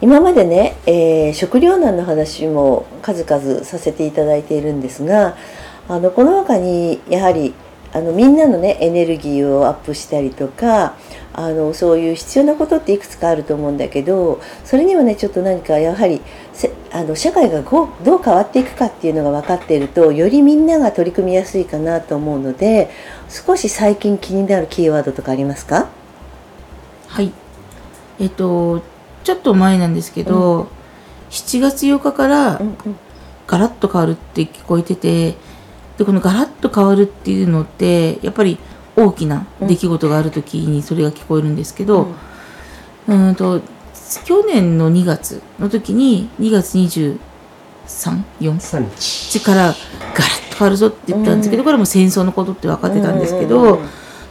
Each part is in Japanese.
今までね、えー、食糧難の話も数々させていただいているんですがあのこの他にやはりあのみんなのねエネルギーをアップしたりとかあのそういう必要なことっていくつかあると思うんだけどそれにはねちょっと何かやはりあの社会がどう変わっていくかっていうのが分かっているとよりみんなが取り組みやすいかなと思うので少し最近気になるキーワードとかありますか？はい。えっとちょっと前なんですけど、うん、7月8日からガラッと変わるって聞こえててでこのガラッと変わるっていうのってやっぱり大きな出来事がある時にそれが聞こえるんですけど、うん、うんと去年の2月の時に2月234日からガラッと変わるぞって言ったんですけど、これも戦争のことって分かってたんですけど、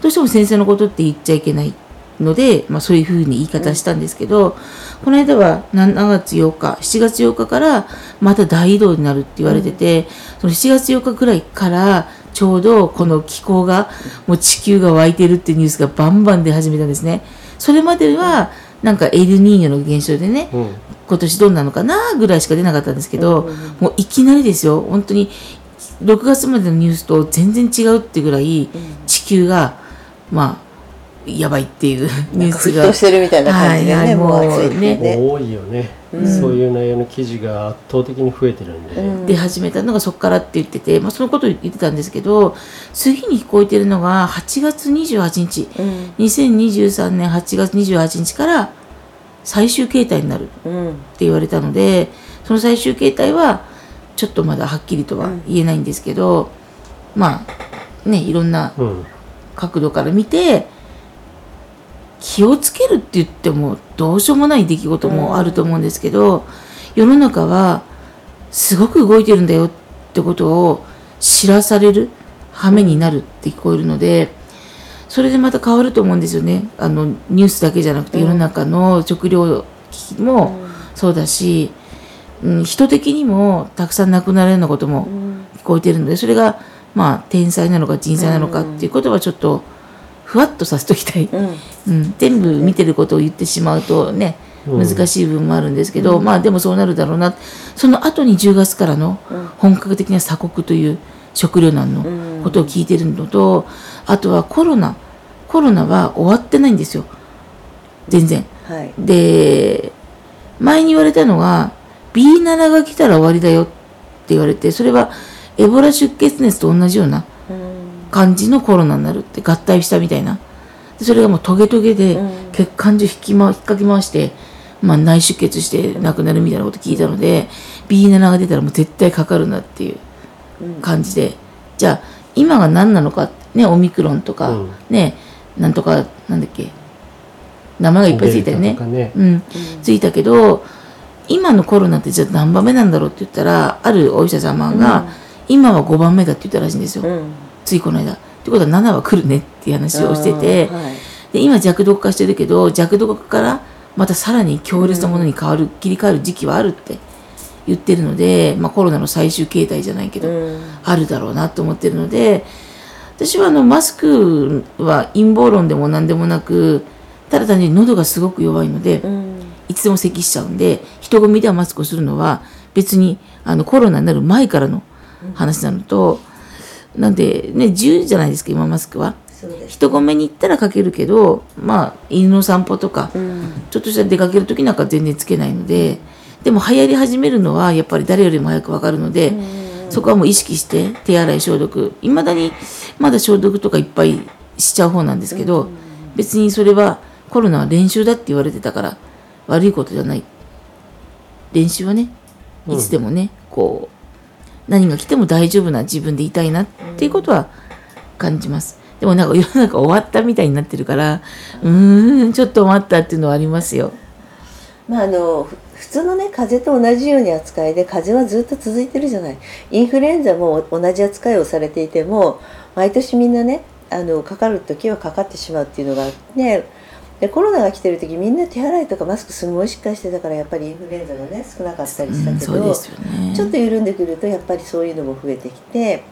どうしても戦争のことって言っちゃいけないので、まあ、そういうふうに言い方したんですけど、この間は7月8日7月8日からまた大移動になるって言われてて、その7月8日ぐらいからちょうどこの気候がもう地球が湧いてるってニュースがバンバン出始めたんですね。それまではなんかエルニーニョの現象でね、うん、今年どうなのかなぐらいしか出なかったんですけど、うん、もういきなりですよ本当に6月までのニュースと全然違うってぐらい地球がまあやばいっていうニュースが。沸してるみたいな感じでね、はい、もう暑いね。多いよね、うん、そういう内容の記事が圧倒的に増えてるんで。うん、で始めたのがそこからって言ってて、まあ、そのことを言ってたんですけど次に聞こえてるのが8月28日、うん、2023年8月28日から最終形態になるって言われたので、その最終形態はちょっとまだはっきりとは言えないんですけど、まあねいろんな角度から見て、気をつけるって言ってもどうしようもない出来事もあると思うんですけど、世の中はすごく動いてるんだよってことを知らされる羽目になるって聞こえるのでそれでまた変わると思うんですよね。あのニュースだけじゃなくて世の中の食料危機もそうだし、うん、人的にもたくさん亡くなるようなことも聞こえてるのでそれがまあ天才なのか人災なのかっていうことはちょっとふわっとさせときたい、うん。うん、全部見てることを言ってしまうとね難しい部分もあるんですけど、うん、まあでもそうなるだろうな。その後に10月からの本格的な鎖国という食糧難のことを聞いてるのとあとはコロナ。コロナは終わってないんですよ。全然。はい、で前に言われたのは B7 が来たら終わりだよって言われてそれはエボラ出血熱と同じような感じのコロナになるって合体したみたいな。それがもうトゲトゲで血管中引き、ま、引っかき回して、まあ、内出血して亡くなるみたいなこと聞いたので B7 が出たらもう絶対かかるなっていう感じで、じゃあ今が何なのかねオミクロンとか、うん、ねなんとかなんだっけ名前がいっぱいついたよね、ね、うん、ついたけど今のコロナってじゃあ何番目なんだろうって言ったらあるお医者様が、今は5番目だって言ったらしいんですよ。うんついこの間。ってことは7は来るねっていう話をしてて、はい、で今弱毒化してるけど弱毒からまたさらに強烈なものに変わる、うん、切り替わる時期はあるって言ってるので、まあ、コロナの最終形態じゃないけど、うん、あるだろうなと思ってるので私はあのマスクは陰謀論でも何でもなくただ単に喉がすごく弱いので、うん、いつでも咳しちゃうんで人混みではマスクをするのは別にあのコロナになる前からの話なのと、なんでね自由じゃないですか今マスクは。人混みに行ったらかけるけどまあ犬の散歩とか、うん、ちょっとした出かける時なんか全然つけないのででも流行り始めるのはやっぱり誰よりも早くわかるので、そこはもう意識して手洗い消毒。いまだにまだ消毒とかいっぱいしちゃう方なんですけど、別にそれはコロナは練習だって言われてたから悪いことじゃない。練習はねいつでもね、こう何が来ても大丈夫な自分でいたいなっていうことは感じます。でもなんか世の中終わったみたいになってるからうーんちょっと待ったっていうのはありますよ。まああの普通のね風邪と同じように扱いで風邪はずっと続いてるじゃないインフルエンザも同じ扱いをされていても毎年みんなねあのかかる時はかかってしまうっていうのがねでコロナが来てる時みんな手洗いとかマスクすごいしっかりしてたからやっぱりインフルエンザがね少なかったりしたけど、うんね、ちょっと緩んでくるとやっぱりそういうのも増えてきて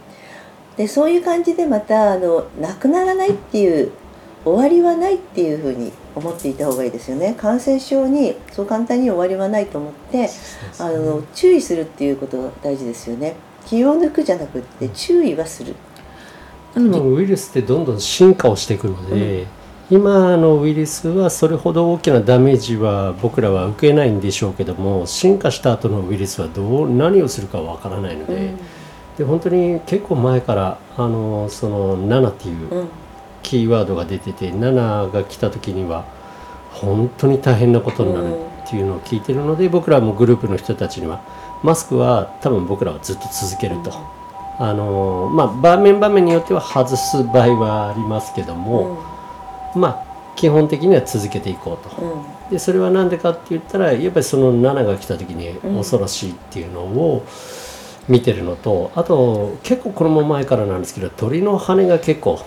でそういう感じでまたあのなくならないっていう終わりはないっていうふうに思っていた方がいいですよね。感染症にそう簡単に終わりはないと思って、ね、あの注意するっていうことが大事ですよね。気を抜くじゃなくって注意はする。ウイルスってどんどん進化をしていくので、うん、今のウイルスはそれほど大きなダメージは僕らは受けないんでしょうけども進化した後のウイルスはどう何をするかわからないのでうん、で本当に結構前からあのその7っていうキーワードが出てて7が来た時には本当に大変なことになるっていうのを聞いてるので僕らもグループの人たちにはマスクは多分僕らはずっと続けると。あのまあ、場面場面によっては外す場合はありますけども、まあ基本的には続けていこうと、でそれは何でかって言ったらやっぱりその7が来た時に恐ろしいっていうのを見てるのとあと結構これも前からなんですけど鳥の羽が結構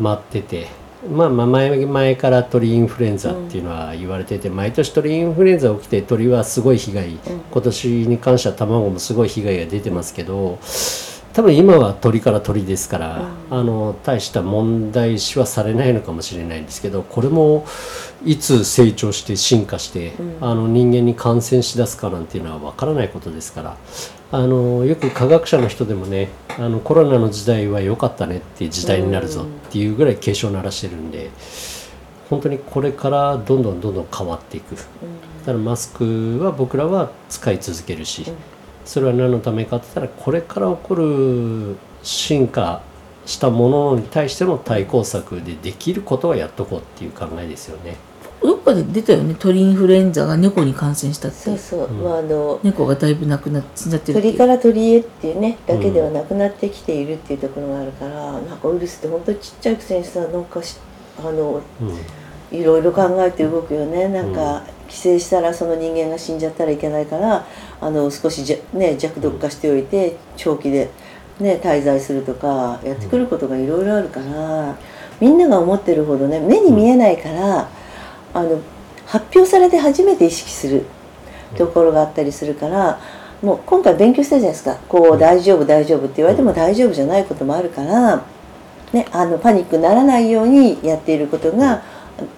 待ってて、まあ、まあ前前から鳥インフルエンザっていうのは言われてて、毎年鳥インフルエンザ起きて鳥はすごい被害、今年に関しては卵もすごい被害が出てますけど多分今は鳥から鳥ですから、あの大した問題視はされないのかもしれないんですけどこれもいつ成長して進化して、あの人間に感染しだすかなんていうのは分からないことですからあのよく科学者の人でもねあのコロナの時代は良かったねっていう時代になるぞっていうぐらい警鐘を鳴らしてるんで本当にこれからどんどんどんどん変わっていく。だからマスクは僕らは使い続けるしそれは何のためかって言ったらこれから起こる進化したものに対しての対抗策でできることはやっとこうっていう考えですよね。どっかで出たよね鳥インフルエンザが猫に感染したって。そうそう、う。ん、まあ、あの猫がだいぶ亡くなっ死んじゃってる鳥から鳥へっていうねだけではなくなってきているっていうところがあるから、うん、なんかウイルスって本当にちっちゃいくせにさなんかしあの、うん、いろいろ考えて動くよね。なんか、寄生したらその人間が死んじゃったらいけないからあの少しじゃ、ね、弱毒化しておいて長期で、ね、滞在するとかやってくることがいろいろあるから、みんなが思ってるほどね目に見えないから。あの発表されて初めて意識するところがあったりするからもう今回勉強したじゃないですか。こう大丈夫大丈夫って言われても大丈夫じゃないこともあるから、ね、あのパニックにならないようにやっていることが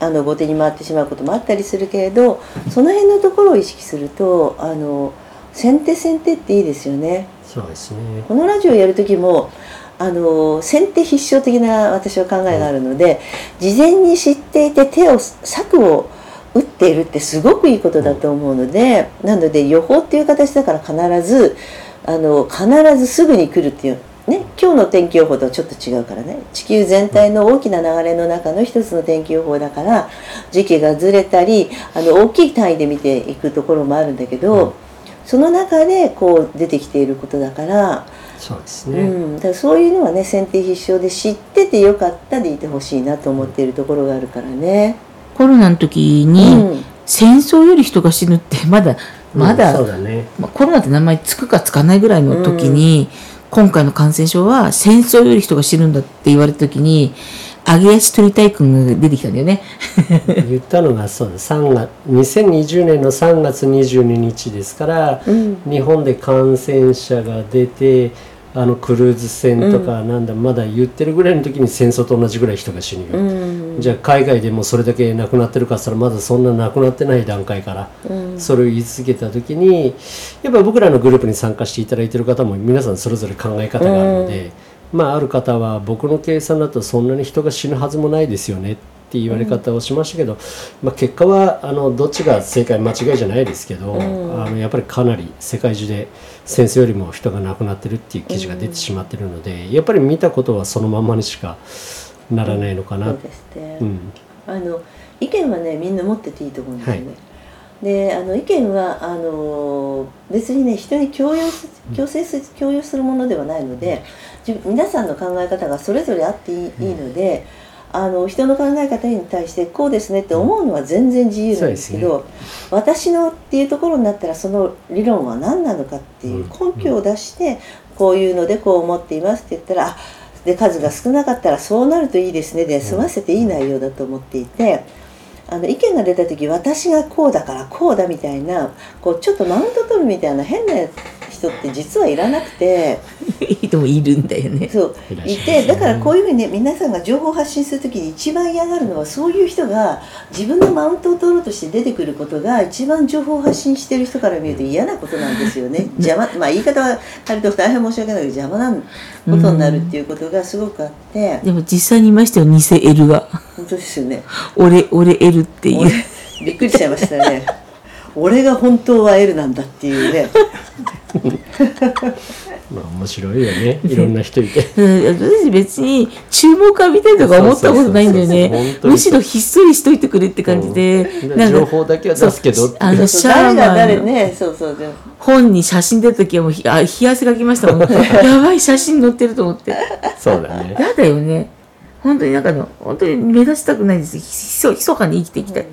あの後手に回ってしまうこともあったりするけれどその辺のところを意識するとあの先手先手っていいですよね。そうですねこのラジオやる時もあの先手必勝的な私は考えがあるので、事前に知っていて手を策を打っているってすごくいいことだと思うので、なので予報っていう形だから必ずあの必ずすぐに来るっていうね、今日の天気予報とはちょっと違うからね。地球全体の大きな流れの中の一つの天気予報だから時期がずれたりあの大きい単位で見ていくところもあるんだけど、その中でこう出てきていることだからそうですね、うん、だからそういうのはね先手必勝で知っててよかったでいてほしいなと思っているところがあるからね。コロナの時に、うん、戦争より人が死ぬってまだまだ、うんね、まあ、コロナって名前つくかつかないぐらいの時に、今回の感染症は戦争より人が死ぬんだって言われた時に揚げ足取りたい君が出てきたんだよね。言ったのがそうだ3月2020年の3月22日ですから、うん、日本で感染者が出てあのクルーズ船とかなんだ、うん、まだ言ってるぐらいの時に戦争と同じぐらい人が死ぬよ、うん、じゃあ海外でもそれだけ亡くなってるかったらまだそんな亡くなってない段階から、それを言い続けた時にやっぱ僕らのグループに参加していただいてる方も皆さんそれぞれ考え方があるので。まあ、ある方は僕の計算だとそんなに人が死ぬはずもないですよねっって言われ方をしましたけど、まあ、結果はあのどっちが正解間違いじゃないですけど、あのやっぱりかなり世界中で戦争よりも人が亡くなってるっていう記事が出てしまってるので、やっぱり見たことはそのままにしかならないのかな。そうですね、あの意見はねみんな持ってていいと思うんですよね。はい。であの意見はあの別にね人に強要す強制す強要するものではないので自皆さんの考え方がそれぞれあっていい,、いいのであの人の考え方に対してこうですねって思うのは全然自由なんですけど、私のっていうところになったらその理論は何なのかっていう根拠を出して、こういうのでこう思っていますって言ったらあで数が少なかったらそうなるといいですねで済ませていい内容だと思っていて。あの意見が出た時私がこうだからこうだみたいなこうちょっとマウント取るみたいな変な人って実はいらなくて。人もいるんだよね。そう。いてだからこういうふうにね皆さんが情報を発信する時に一番嫌がるのはそういう人が自分のマウントを取ろうとして出てくることが一番情報を発信してる人から見ると嫌なことなんですよね。邪魔まあ言い方はと大変申し訳ないけど邪魔なことになるっていうことがすごくあって。でも実際にいましたよ偽 L が。本当ですよね。俺俺 L っていう。俺びっくりしちゃいましたね俺が本当は L なんだっていうね。まあ面白いよね。いろんな人いて。うん私別に注目浴びたいとか思ったことないんだよね。当にむしろひっそりしといてくれって感じで、うん。なんか情報だけは出すけどあの シャーマンね。そうそう本に写真出た時はもうひあ冷や汗かきましたもん。やばい写真載ってると思って。そうだね。やだよね。本当になんかの本当に目立ちたくないです。ひそひそかに生きていきたい、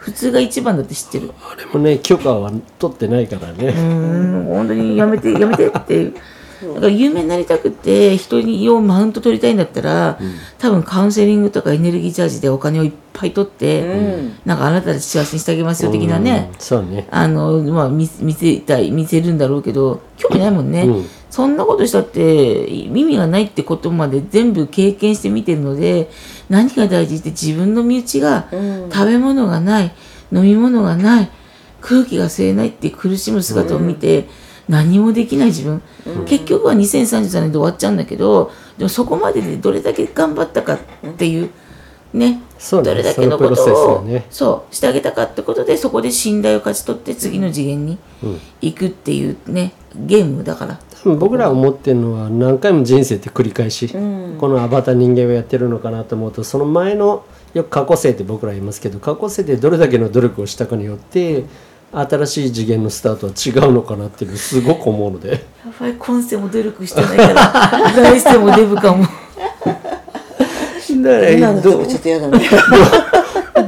普通が一番だって知ってる。あれもね許可は取ってないからね。うん本当にやめてやめてっていう。だから有名になりたくて人にをマウント取りたいんだったら、多分カウンセリングとかエネルギーチャージでお金をいっぱい取って、うん。なんかあなたたち幸せにしてあげますよ的なね、うん。そうね。あのまあ見見せたい見せるんだろうけど興味ないもんね、うん。そんなことしたって耳がないってことまで全部経験してみてるので何が大事って自分の身内がうん。食べ物がない飲み物がない空気が吸えないって苦しむ姿を見て、何もできない自分、結局は2033年で終わっちゃうんだけどでもそこまででどれだけ頑張ったかっていうねどれだけのことそのプロセスを、がね。そうしてあげたかってことでそこで信頼を勝ち取って次の次元にうん。行くっていうねゲームだから。多分僕ら思ってるのは何回も人生って繰り返し、ん。このアバター人間をやってるのかなと思うとその前のよく過去生って僕ら言いますけど過去生でどれだけの努力をしたかによって新しい次元のスタートは違うのかなっていうすごく思うので。やばい今世も努力してないから来世もデブかもだ今のとこちょっと嫌だね。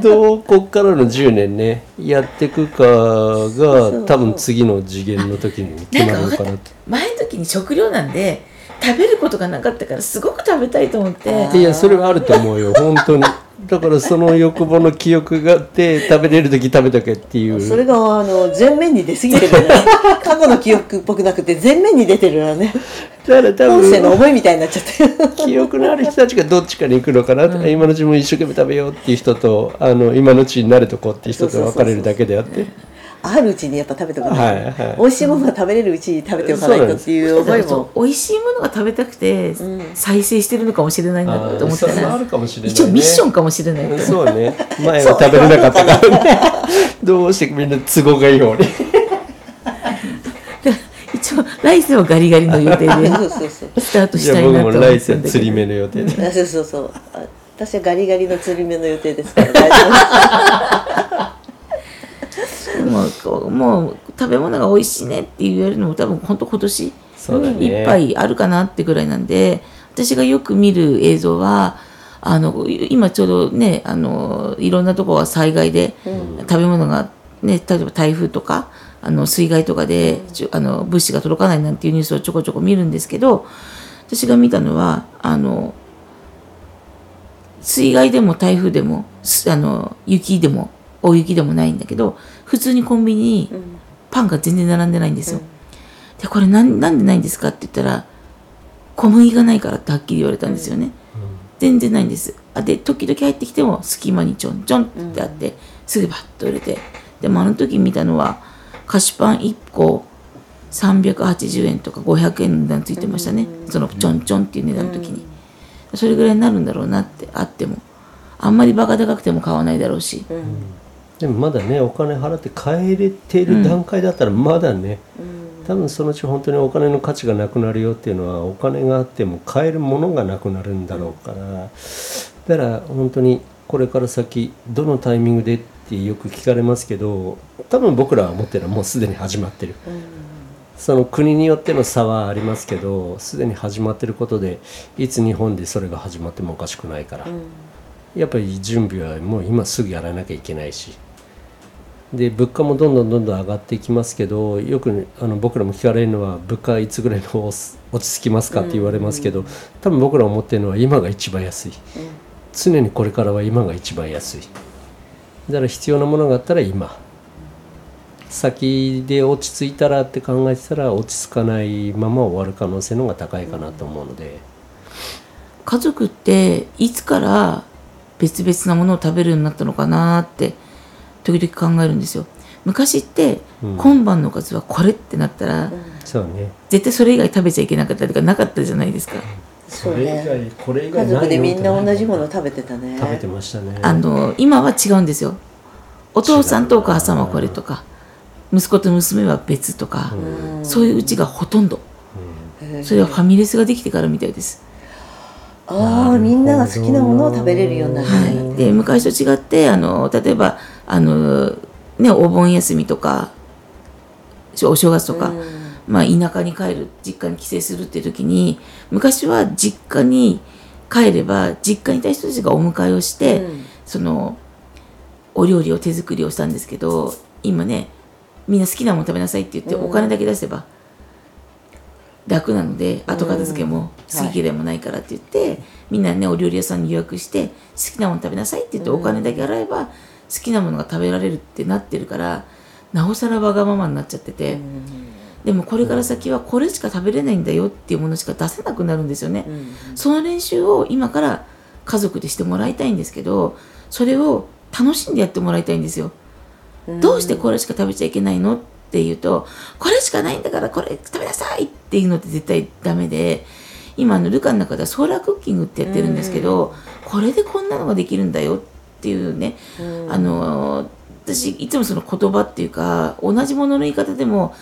どう こっからの10年ねやっていくかが多分次の次元の時に決まるのかなって。前の時に食料なんで食べることがなかったからすごく食べたいと思って。いやそれはあると思うよ。本当にだからその欲望の記憶があって食べれる時食べとけっていう。それがあの前面に出過ぎてるよね過去の記憶っぽくなくて前面に出てるよね。だから多本性の分思いみたいになっちゃって。る記憶のある人たちがどっちかに行くのかな、今のうちも一生懸命食べようっていう人とあの今のうちに慣れとこうっていう人と分かれるだけであってあるうちにやっぱ食べておかないと、はいはい。美味しいものが食べれるうちに食べておかないとっていう思いもそう美味しいものが食べたくて再生してるのかもしれないなと思っ一応ミッションかもしれないとそうね。前は食べれなかったからね。どうしてみんな都合がいいように。一応来世はガリガリの予定でスタートしたいなと僕も来世釣り目の予定で。あそうそうそう。あ私はガリガリの釣り目の予定ですから。大丈もうこうもう食べ物が美味しいねって言えるのも多分本当今年いっぱいあるかなってぐらいなんで私がよく見る映像はあの今ちょうどねあのいろんなところが災害で食べ物が、ね、例えば台風とかあの水害とかであの物資が届かないなんていうニュースをちょこちょこ見るんですけど私が見たのはあの水害でも台風でもすあの雪でも大雪でもないんだけど普通にコンビニにパンが全然並んでないんですよ。でこれなんなんでないんですかって言ったら小麦がないからってはっきり言われたんですよね。全然ないんです。あで時々入ってきても隙間にちょんちょんってあって、すぐバッと売れて。でもあの時見たのは菓子パン1個380円とか500円の値段ついてましたね、そのちょんちょんっていう値段の時に、それぐらいになるんだろうなってあっても。あんまりバカ高くても買わないだろうし、うんでもまだねお金払って帰れてる段階だったらまだね、多分そのうち本当にお金の価値がなくなるよっていうのはお金があっても買えるものがなくなるんだろうから、だから本当にこれから先どのタイミングでってよく聞かれますけど多分僕らは思ってるのはもうすでに始まってる、その国によっての差はありますけどすでに始まってることでいつ日本でそれが始まってもおかしくないから、やっぱり準備はもう今すぐやらなきゃいけないしで物価もどんどんどんどん上がっていきますけどよくあの僕らも聞かれるのは物価いつぐらいの落ち着きますかって言われますけど多分僕ら思ってるのは今が一番安い。常にこれからは今が一番安い。だから必要なものがあったら今。先で落ち着いたらって考えてたら落ち着かないまま終わる可能性の方が高いかなと思うので。家族っていつから別々なものを食べるようになったのかなって時々考えるんですよ。昔って、うん。今晩のおかずはこれってなったら、そうね。絶対それ以外食べちゃいけなかったとかなかったじゃないですか、そうね。これ以家族でみんな同じもの食食べてたね。べてましたね。あの今は違うんですよ。お父さんとお母さんはこれとか息子と娘は別とか、うん。そういううちがほとんど。へえそれはファミレスができてからみたいですああみんなが好きなものを食べれるようになったはい、で昔と違ってあの例えばあの、ね、お盆休みとかお正月とか、まあ、田舎に帰る実家に帰省するっていう時に昔は実家に帰れば実家にいた人たちがお迎えをして、うん。そのお料理を手作りをしたんですけど今ねみんな好きなもの食べなさいって言って、うん。お金だけ出せば楽なので後片付けも好き嫌いもないからって言って、みんなねお料理屋さんに予約して好きなもの食べなさいって言って、お金だけ払えば好きなものが食べられるってなってるからなおさらわがままになっちゃってて、でもこれから先はこれしか食べれないんだよっていうものしか出せなくなるんですよね。その練習を今から家族でしてもらいたいんですけどそれを楽しんでやってもらいたいんですよ。どうしてこれしか食べちゃいけないのって言うとこれしかないんだからこれ食べなさいっていうのって絶対ダメで今あのルカの中ではソーラークッキングってやってるんですけどこれでこんなのができるんだよっていうねあの私いつもその言葉っていうか同じものの言い方でも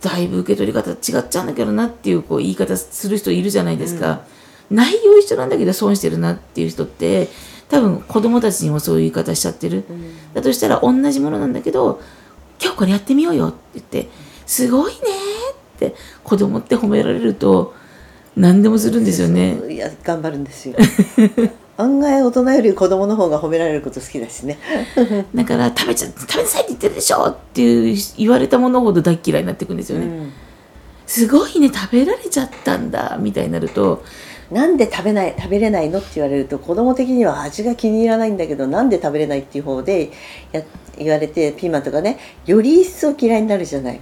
だいぶ受け取り方違っちゃうんだけどなっていうこう言い方する人いるじゃないですか、内容一緒なんだけど損してるなっていう人って多分子供たちにもそういう言い方しちゃってる、だとしたら同じものなんだけど今日これやってみようよって言ってすごいねって子供って褒められると何でもするんですよね。いや頑張るんですよ 案外大人より子供の方が褒められること好きだしね だから食べちゃ食べなさいって言ってるでしょっていう言われたものほど大嫌いになっていくんですよね。うんすごいね食べられちゃったんだみたいになるとなんで食べない食べれないのって言われると子供的には味が気に入らないんだけどなんで食べれないっていう方でや言われてピーマンとかねより一層嫌いになるじゃない。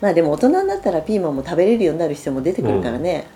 まあでも大人になったらピーマンも食べれるようになる人も出てくるからね、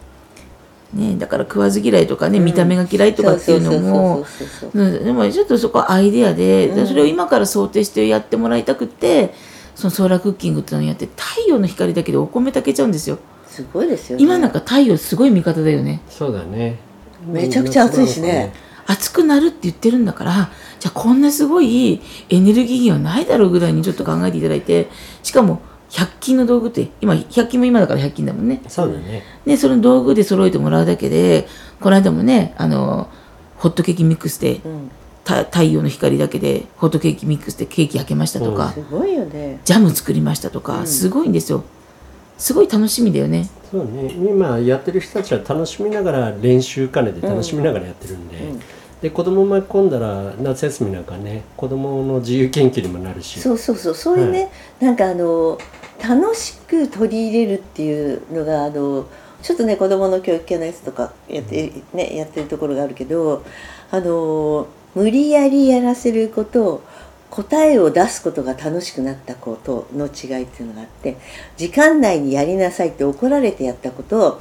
ねだから食わず嫌いとかね、見た目が嫌いとかっていうのもでもちょっとそこはアイデアで、でうん。それを今から想定してやってもらいたくってそのソーラークッキングっていうのをやって太陽の光だけでお米炊けちゃうんですよすごいですよね。今なんか太陽すごい味方だよね。そうだね。めちゃくちゃ暑いしね。暑くなるって言ってるんだからじゃあこんなすごいエネルギー源はないだろうぐらいにちょっと考えていただいてしかも100均の道具って今100均も今だから100均だもんね。そうだね。でその道具で揃えてもらうだけでこの間もねあのホットケーキミックスでうん、た太陽の光だけでホットケーキミックスでケーキ焼けましたとか、すごいよね。ジャム作りましたとか、すごいんですよすごい楽しみだよね。そうね。今やってる人たちは楽しみながら練習兼ねて楽しみながらやってるんで、うん。で子供巻き込んだら夏休みなんかね子供の自由研究にもなるし。そうそうそう。そういうね、なんかあの楽しく取り入れるっていうのがあのちょっとね子供の教育系のやつとかやって,、ね、やってるところがあるけどあの無理やりやらせること答えを出すことが楽しくなったことの違いっていうのがあって時間内にやりなさいって怒られてやったことを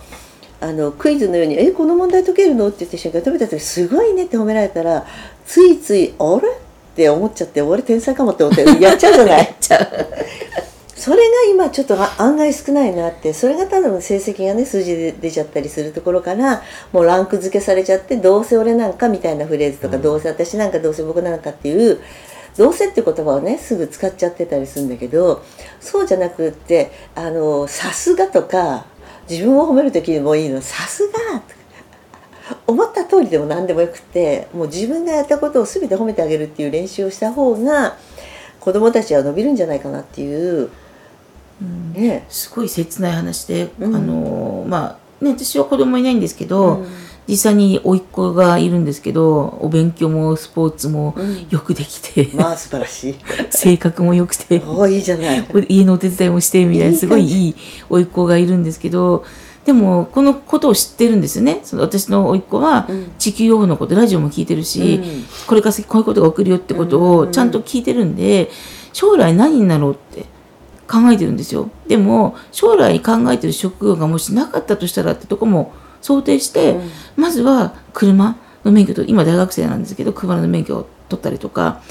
あのクイズのように「えこの問題解けるの?」って言って瞬間食べた時「すごいね」って褒められたらついつい「あれ?」って思っちゃって俺天才かもって思ってやっちゃうじゃない？それが今ちょっと案外少ないなってそれが多分成績がね数字で出ちゃったりするところからもうランク付けされちゃってどうせ俺なんかみたいなフレーズとか、うん、どうせ私なんかどうせ僕なんかっていうどうせって言葉をねすぐ使っちゃってたりするんだけどそうじゃなくってあのさすがとか自分を褒める時にもいいのさすがとか思った通りでも何でもよくてもう自分がやったことを全て褒めてあげるっていう練習をした方が子供たちは伸びるんじゃないかなっていうね、すごい切ない話で、うん、あのまあね私は子供いないんですけど、うん、実際に甥っ子がいるんですけどお勉強もスポーツもよくできて、うん、まあ素晴らしい。性格も良くておいいじゃない。家のお手伝いもしてみたいなすごいいい甥っ子がいるんですけどでもこのことを知ってるんですよね。その私の甥っ子は地球予報のことラジオも聞いてるし、これから先こういうことが起きるよってことをちゃんと聞いてるんで将来何になろうって考えてるんですよ。でも将来考えてる職業がもしなかったとしたらってとこも想定して、うん、まずは車の免許と今大学生なんですけど車の免許を取ったりとか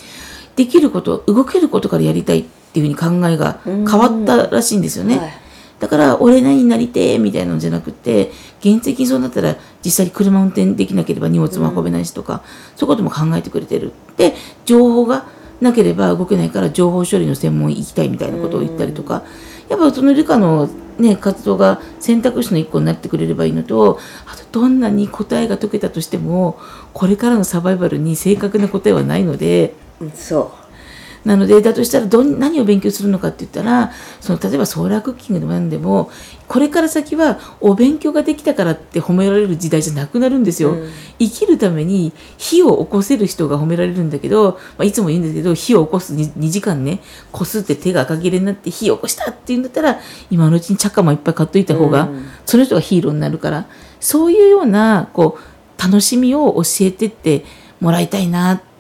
できること動けることからやりたいっていうふうに考えが変わったらしいんですよね。はい、だから俺何になりてみたいなのじゃなくて現実的にそうなったら実際に車運転できなければ荷物も運べないしとか、うん、そういうことも考えてくれてる。で情報がなければ動けないから情報処理の専門行きたいみたいなことを言ったりとか、やっぱその理科の、ね、活動が選択肢の一個になってくれればいいのとあとどんなに答えが解けたとしてもこれからのサバイバルに正確な答えはないので。そうなのでだとしたらど何を勉強するのかって言ったらその例えばソーラークッキングでも何でもこれから先はお勉強ができたからって褒められる時代じゃなくなるんですよ。うん、生きるために火を起こせる人が褒められるんだけど、まあ、いつも言うんですけど火を起こす 2, 2時間ねこすって手が赤切れになって火を起こしたっていうんだったら今のうちに茶カもいっぱい買っといた方が、うん、その人がヒーローになるから。そういうようなこう楽しみを教えてってもらいたいなって、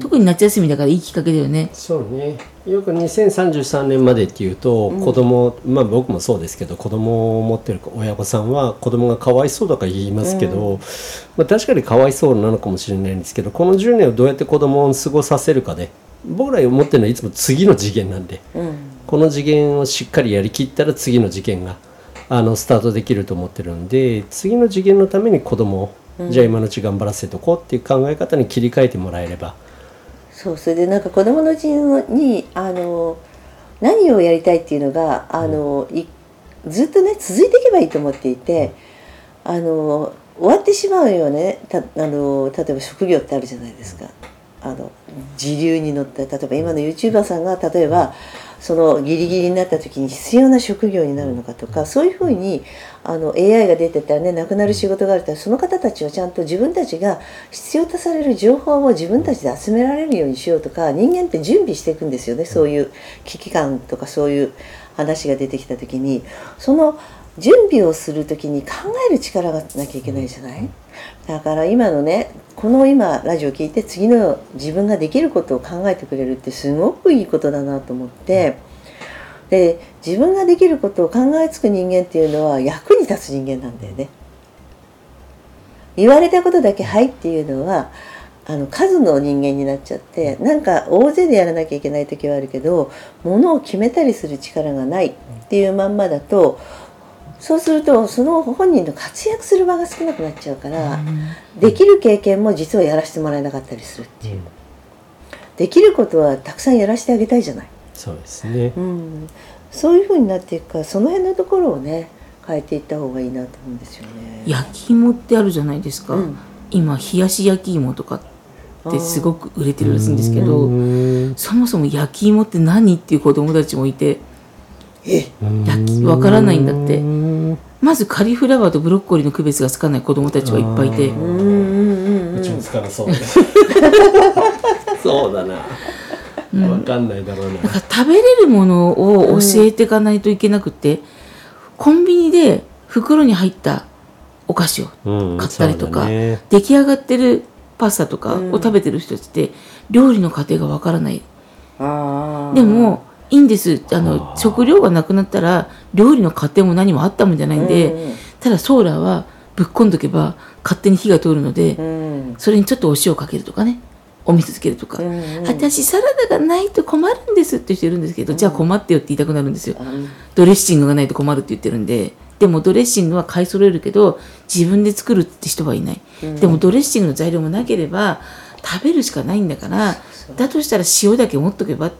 特に夏休みだからいいきっかけだよね。そうね。よく2033年までっていうと子供、うん、まあ僕もそうですけど子供を持ってる親御さんは子供がかわいそうとか言いますけど、うん、まあ、確かにかわいそうなのかもしれないんですけどこの10年をどうやって子供を過ごさせるかで、ね、僕ら思ってるのはいつも次の次元なんで、うん、この次元をしっかりやりきったら次の次元があのスタートできると思ってるんで次の次元のために子供をじゃあ今のうち頑張らせとこうっていう考え方に切り替えてもらえれば。そうそれでなんか子供のうちにあの何をやりたいっていうのがあの、うん、ずっとね続いていけばいいと思っていて、うん、あの終わってしまうよね。たあの例えば職業ってあるじゃないですか。あの時流に乗って例えば今の YouTuber さんが例えば、うんそのギリギリになった時に必要な職業になるのかとかそういうふうにあの AI が出てたらねなくなる仕事があるとその方たちはちゃんと自分たちが必要とされる情報を自分たちで集められるようにしようとか人間って準備していくんですよね。そういう危機感とかそういう話が出てきた時にその準備をする時に考える力がなきゃいけないじゃない？だから今のねこの今ラジオ聞いて次の自分ができることを考えてくれるってすごくいいことだなと思ってで自分ができることを考えつく人間っていうのは役に立つ人間なんだよね。言われたことだけ「はい」っていうのはあの数の人間になっちゃってなんか大勢でやらなきゃいけない時はあるけどものを決めたりする力がないっていうまんまだとそうするとその本人の活躍する場が少なくなっちゃうから、できる経験も実はやらせてもらえなかったりするっていう、できることはたくさんやらせてあげたいじゃない。そうですね、うん、そういうふうになっていくからその辺のところをね変えていった方がいいなと思うんですよね。焼き芋ってあるじゃないですか、うん、今冷やし焼き芋とかってすごく売れてるらしいんですけどそもそも焼き芋って何っていう子供たちもいてえ？焼きわからないんだって。まずカリフラワーとブロッコリーの区別がつかない子供たちはいっぱいいて。うちもつかなそう そうだな。わかんないだろうな。だから食べれるものを教えていかないといけなくて、コンビニで袋に入ったお菓子を買ったりとか、ね、出来上がってるパスタとかを食べてる人たちって料理の過程がわからない、でもいいんです。あの食料がなくなったら料理の過程も何もあったもんじゃないんで、うん、ただソーラーはぶっこんどけば勝手に火が通るので、うん、それにちょっとお塩かけるとかね。お味噌つけるとか、うんうん。私サラダがないと困るんですって人いるんですけど、じゃあ困ってよって言いたくなるんですよ、うんドレッシングがないと困るって言ってるんででもドレッシングは買い揃えるけど自分で作るって人はいない、でもドレッシングの材料もなければ食べるしかないんだからだとしたら塩だけ持っとけば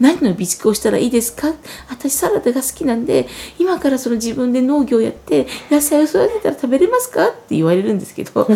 何の備蓄をしたらいいですか？私サラダが好きなんで今からその自分で農業やって野菜を育てたら食べれますか？って言われるんですけど。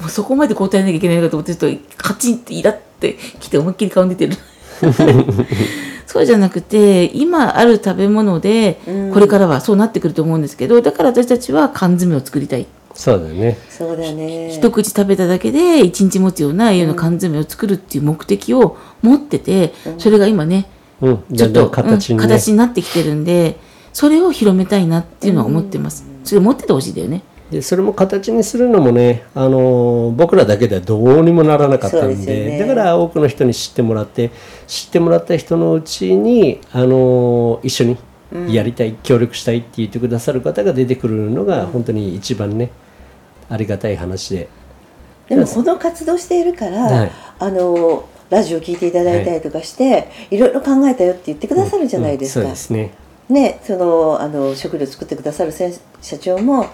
もうそこまで答えなきゃいけないのかと思ってちょっとカチンってイラってきて思いっきり顔に出てる そうじゃなくて今ある食べ物でこれからはそうなってくると思うんですけどだから私たちは缶詰を作りたい。そうだよね。そうだね。一口食べただけで一日持つような栄養の缶詰を作るっていう目的を持っててそれが今ねうん。ちょっと形にうんね、形になってきてるんでそれを広めたいなっていうのは思ってます。それ持っててほしいだよね。でそれも形にするのもね、あのー僕らだけではどうにもならなかったんででね。だから多くの人に知ってもらって知ってもらった人のうちに、あのー一緒にやりたい、協力したいって言ってくださる方が出てくるのが本当に一番ねありがたい話で。でもこの活動しているから、はい。あのラジオ聞いていただいたりとかして、い、ろいろ考えたよって言ってくださるじゃないですか。うんそうですね。ねそのあの食料作ってくださる先社長も、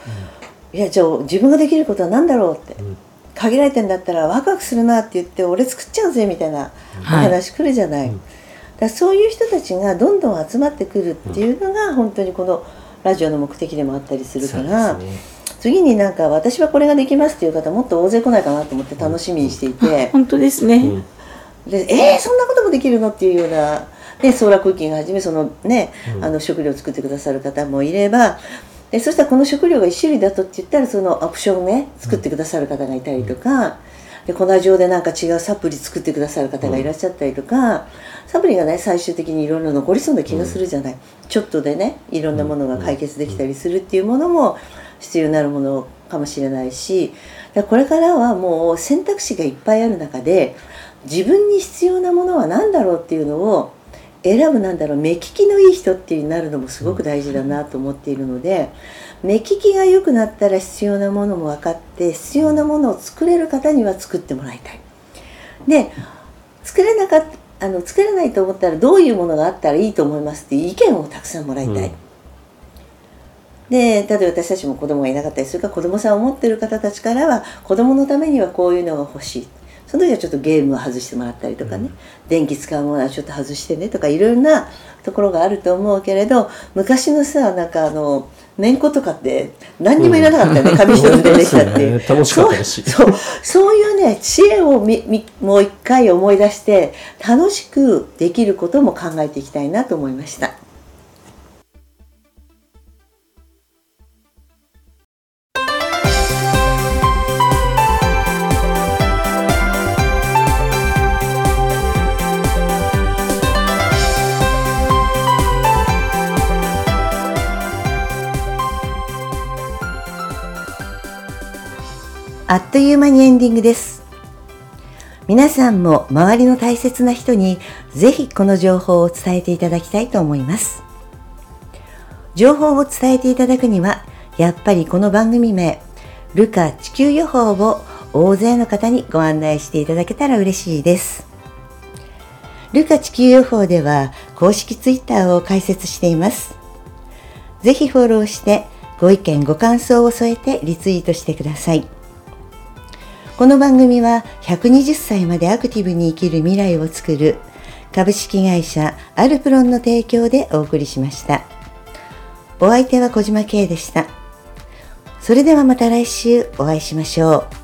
いやじゃあ自分ができることは何だろうって、ん限られてんだったらワクワクするなって言って俺作っちゃうぜみたいな話来るじゃない、だからそういう人たちがどんどん集まってくるっていうのが本当にこのラジオの目的でもあったりするから、次になんか私はこれができますっていう方もっと大勢来ないかなと思って楽しみにしていて、本当ですね、うん。でえー、そんなこともできるのっていうような、ね、ソーラークッキングはじめその、ねあの食料を作ってくださる方もいればでそしたらこの食料が1種類だとって言ったらそのオプションをね作ってくださる方がいたりとか。で粉状でなんか違うサプリ作ってくださる方がいらっしゃったりとか、サプリがね最終的にいろいろ残りそうな気がするじゃない、ちょっとでねいろんなものが解決できたりするっていうものも必要になるものかもしれないしこれからはもう選択肢がいっぱいある中で自分に必要なものは何だろうっていうのを選ぶなんだろう目利きのいい人っていうになるのもすごく大事だなと思っているので目利きが良くなったら必要なものも分かって必要なものを作れる方には作ってもらいたい。で作れなかあの作れないと思ったらどういうものがあったらいいと思いますっていう意見をたくさんもらいたい。うんで例えば私たちも子供がいなかったりするから子供さんを持ってる方たちからは子供のためにはこういうのが欲しいその時はちょっとゲームを外してもらったりとかね、電気使うものはちょっと外してねとかいろんなところがあると思うけれど昔のさなんかあの年子とかって何にもいらなかったよね、紙一つでできたっていう、ね 楽しかったしそうそうそういうね知恵をみみもう一回思い出して楽しくできることも考えていきたいなと思いました。あっという間にエンディングです。皆さんも周りの大切な人にぜひこの情報を伝えていただきたいと思います。情報を伝えていただくには、やっぱりこの番組名、ルカ地球予報を大勢の方にご案内していただけたら嬉しいです。ルカ地球予報では公式ツイッターを開設しています。ぜひフォローしてご意見ご感想を添えてリツイートしてください。この番組は120歳までアクティブに生きる未来をつくる株式会社アルプロンの提供でお送りしました。お相手は小島慶でした。それではまた来週お会いしましょう。